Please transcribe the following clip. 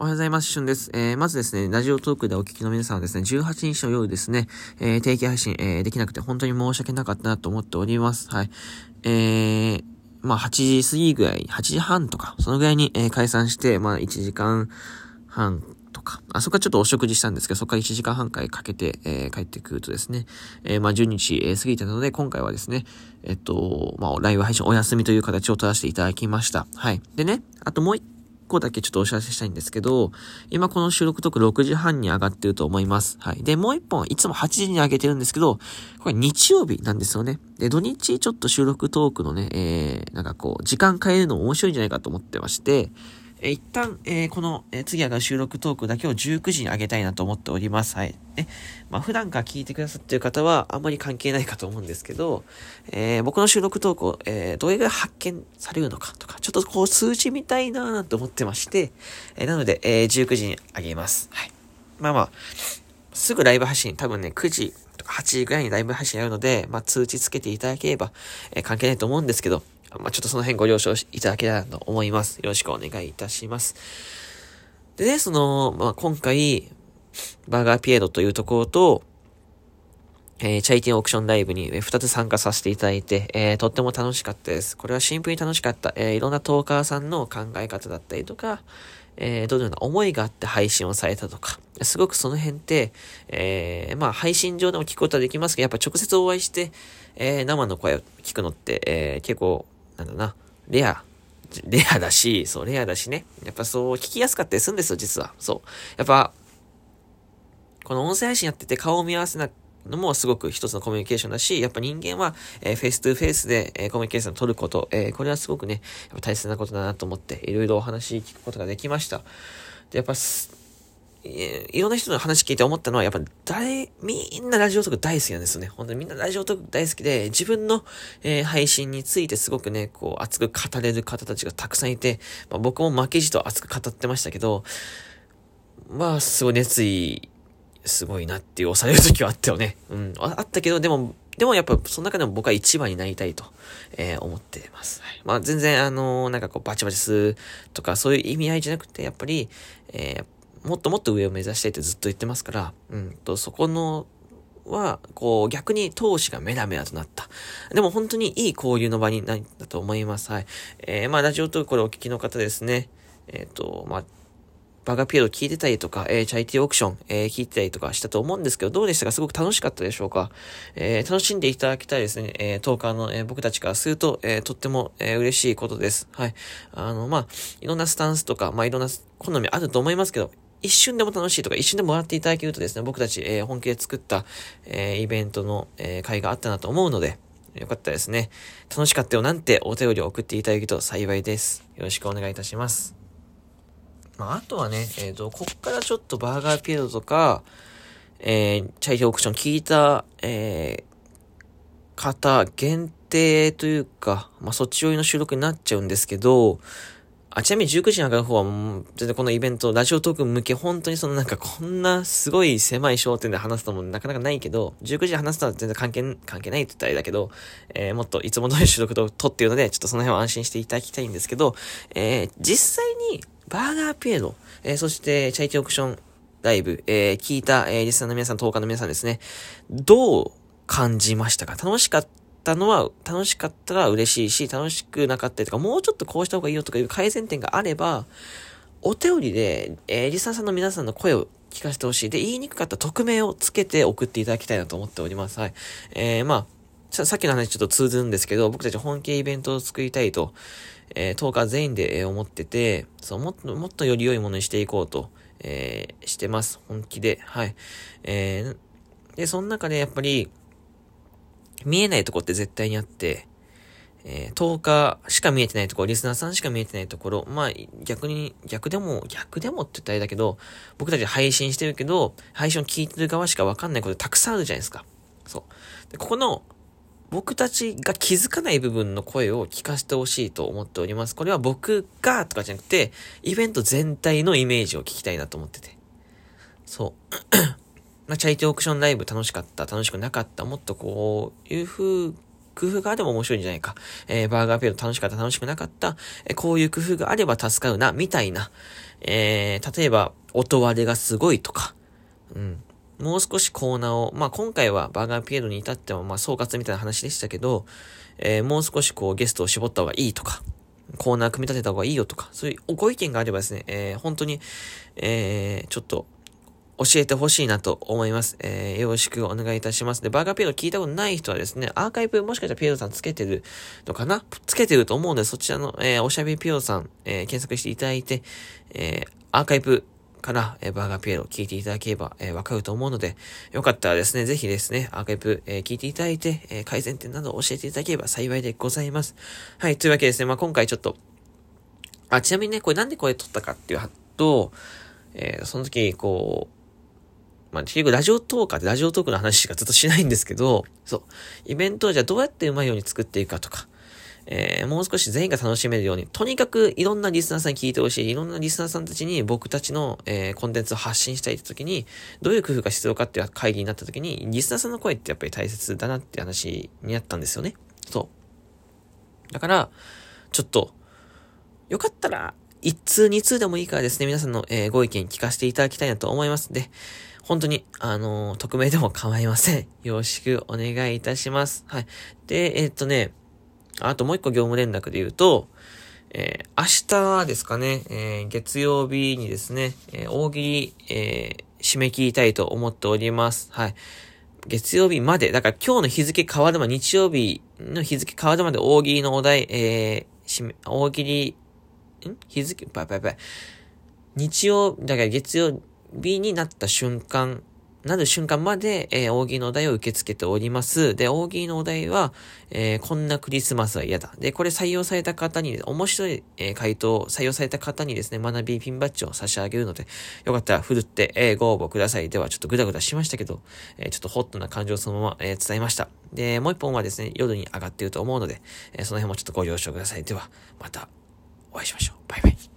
おはようございます。しゅんです。えー、まずですね、ラジオトークでお聞きの皆さんはですね、18日の夜ですね、えー、定期配信、えー、できなくて本当に申し訳なかったなと思っております。はい。えー、まあ、8時過ぎぐらい、8時半とか、そのぐらいに、えー、解散して、まあ、1時間半とか、あそこはちょっとお食事したんですけど、そこから1時間半回かけて、えー、帰ってくるとですね、えー、まあ、10日、えー、過ぎてたので、今回はですね、えっと、まあ、ライブ配信お休みという形を取らせていただきました。はい。でね、あともう一個だけちょっとお知らせしたいんですけど、今この収録トーク6時半に上がってると思います。はい。で、もう一本、いつも8時に上げてるんですけど、これ日曜日なんですよね。で、土日ちょっと収録トークのね、えー、なんかこう、時間変えるの面白いんじゃないかと思ってまして、え、一旦、えー、この、えー、次上がる収録トークだけを19時に上げたいなと思っております。はい。ね。まあ、普段から聞いてくださってる方は、あんまり関係ないかと思うんですけど、えー、僕の収録トークを、えー、どれぐらい発見されるのかとか、ちょっとこう数字みたいなぁと思ってまして、え、なので、えー、19時に上げます。はい。まあまあ、すぐライブ配信、多分ね、9時8時ぐらいにライブ配信やるので、まあ、通知つけていただければ、えー、関係ないと思うんですけど、まあ、ちょっとその辺ご了承いただけたらと思います。よろしくお願いいたします。でね、その、まあ、今回、バーガーピエロというところと、えー、チャイティンオークションライブに2つ参加させていただいて、えー、とっても楽しかったです。これはシンプルに楽しかった。えー、いろんなトーカーさんの考え方だったりとか、えー、どのような思いがあって配信をされたとか、すごくその辺って、えー、まあ配信上でも聞くことはできますけど、やっぱ直接お会いして、えー、生の声を聞くのって、えー、結構、なんだな、レア、レアだし、そう、レアだしね。やっぱそう、聞きやすかったりするんですよ、実は。そう。やっぱ、この音声配信やってて顔を見合わせなのもすごく一つのコミュニケーションだし、やっぱ人間は、えー、 face to face で、えー、コミュニケーションを取ること、えー、これはすごくね、やっぱ大切なことだなと思って、いろいろお話聞くことができました。で、やっぱ、いろんな人の話聞いて思ったのは、やっぱ誰、みんなラジオトーク大好きなんですよね。本当にみんなラジオトーク大好きで、自分の、えー、配信についてすごくね、こう、熱く語れる方たちがたくさんいて、まあ、僕も負けじと熱く語ってましたけど、まあ、すごい熱意、すごいなっていう押される時はあったよね。うん、あったけど、でも、でもやっぱ、その中でも僕は一番になりたいと、えー、思ってます。はい、まあ全然あのー、なんかこうバチバチするとかそういう意味合いじゃなくて、やっぱり、えー、もっともっと上を目指したいってずっと言ってますから、うんと、そこの、は、こう、逆に闘志がメラメラとなった。でも本当にいい交流の場になったと思います。はい。えー、まあ、ラジオトークこれお聞きの方ですね。えっ、ー、と、まあ、バガピエロ聞いてたりとか、えー、チャイティーオークション、えー、聞いてたりとかしたと思うんですけど、どうでしたか？すごく楽しかったでしょうか？えー、楽しんでいただきたいですね。えー、トーカーの、えー、僕たちからすると、えー、とっても、えー、嬉しいことです。はい。あの、まあ、いろんなスタンスとか、まあ、いろんな好みあると思いますけど、一瞬でも楽しいとか、一瞬でも笑っていただけるとですね、僕たち、えー、本気で作った、えー、イベントの、えー、会があったなと思うので、よかったですね。楽しかったよなんてお便りを送っていただけると幸いです。よろしくお願いいたします。まあ、あとはね、えっ、ー、と、こっからちょっとバーガーピエロとか、えー、チャイティオークション聞いた、えー、方限定というか、まあ、そっち寄りの収録になっちゃうんですけど、あ、ちなみに19時に上がる方は、全然このイベント、ラジオトーク向け、本当にそのなんかこんなすごい狭い焦点で話すのもなかなかないけど、19時で話すのは全然関係、関係ないって言ったらあれだけど、えー、もっといつも通り収録を撮っているので、ちょっとその辺は安心していただきたいんですけど、えー、実際に、バーガーピエロ、えー、そしてチャイティオークションライブ、えー、聞いた、えー、リスナーの皆さん、10日の皆さんですね、どう感じましたか？楽しかったのは、楽しかったら嬉しいし、楽しくなかったりとか、もうちょっとこうした方がいいよとかいう改善点があれば、お便りで、えー、リサさんの皆さんの声を聞かせてほしい。で、言いにくかった匿名をつけて送っていただきたいなと思っております。はい。えー、まあ、さっきの話ちょっと通ずるんですけど、僕たち本気イベントを作りたいと、えー、10日全員で、え、思ってて、そう、もっと、もっとより良いものにしていこうと、えー、してます。本気で。はい。えー、で、その中でやっぱり、見えないとこって絶対にあって、えー、10日しか見えてないところ、リスナーさんしか見えてないところ、まあ、逆に、逆でも、逆でもって言ったらあれだけど、僕たち配信してるけど、配信を聞いてる側しかわかんないことたくさんあるじゃないですか。そう。で、ここの、僕たちが気づかない部分の声を聞かせてほしいと思っております。これは僕がとかじゃなくて、イベント全体のイメージを聞きたいなと思ってて。そう。まあ、チャイティオークションライブ楽しかった、楽しくなかった、もっとこういう風工夫があれば面白いんじゃないか。えー、バーガーピエロ楽しかった、楽しくなかった。えー、こういう工夫があれば助かるな、みたいな。えー、例えば、音割れがすごいとか。うん。もう少しコーナーを、まあ、今回はバーガーピエロに至っては、まあ、総括みたいな話でしたけど、えー、もう少しこうゲストを絞った方がいいとか、コーナー組み立てた方がいいよとか、そういうご意見があればですね、えー、本当に、えー、ちょっと、教えてほしいなと思います。えー、よろしくお願いいたします。で、バーガーピエロ聞いたことない人はですね、アーカイブもしかしたらピエロさんつけてるのかな？つけてると思うので、そちらの、えー、おしゃべりピエロさん、えー、検索していただいて、えー、アーカイブから、えー、バーガーピエロ聞いていただければ、えー、わかると思うので、よかったらですね、ぜひですね、アーカイブ、えー、聞いていただいて、えー、改善点などを教えていただければ幸いでございます。はい、というわけですね、まあ、今回ちょっと、あ、ちなみにね、これなんでこれ撮ったかっていうと、えー、その時、こう、まあ、結局ラジオトーカーでラジオトークの話しかずっとしないんですけど、そう。イベントをじゃあどうやってうまいように作っていくかとか、えー、もう少し全員が楽しめるように、とにかくいろんなリスナーさんに聞いてほしい、いろんなリスナーさんたちに僕たちの、えー、コンテンツを発信したいって時に、どういう工夫が必要かっていう会議になった時に、リスナーさんの声ってやっぱり大切だなって話になったんですよね。そう。だから、ちょっと、よかったら、一通二通でもいいからですね、皆さんの、えー、ご意見聞かせていただきたいなと思いますで、本当に、あのー、匿名でも構いません。よろしくお願いいたします。はい。で、えー、っとね、あともう一個業務連絡で言うと、えー、明日ですかね、えー、月曜日にですね、えー、大喜利、え、締め切りたいと思っております。はい。月曜日まで、だから今日の日付変わるまで、日曜日の日付変わるまで大喜利のお題、え、締め、大喜利、ん？日付、ばいばいばい。日曜、だから月曜日になった瞬間、なる瞬間まで、えー、大喜利のお題を受け付けております。で、大喜利のお題は、えー、こんなクリスマスは嫌だ。で、これ採用された方に、面白い、えー、回答、採用された方にですね、学びピンバッジを差し上げるので、よかったら振るって、えー、ご応募ください。では、ちょっとグダグダしましたけど、え、ちょっとホットな感情をそのまま、え、伝えました。で、もう一本はですね、夜に上がっていると思うので、え、その辺もちょっとご了承ください。では、またお会いしましょう。バイバイ。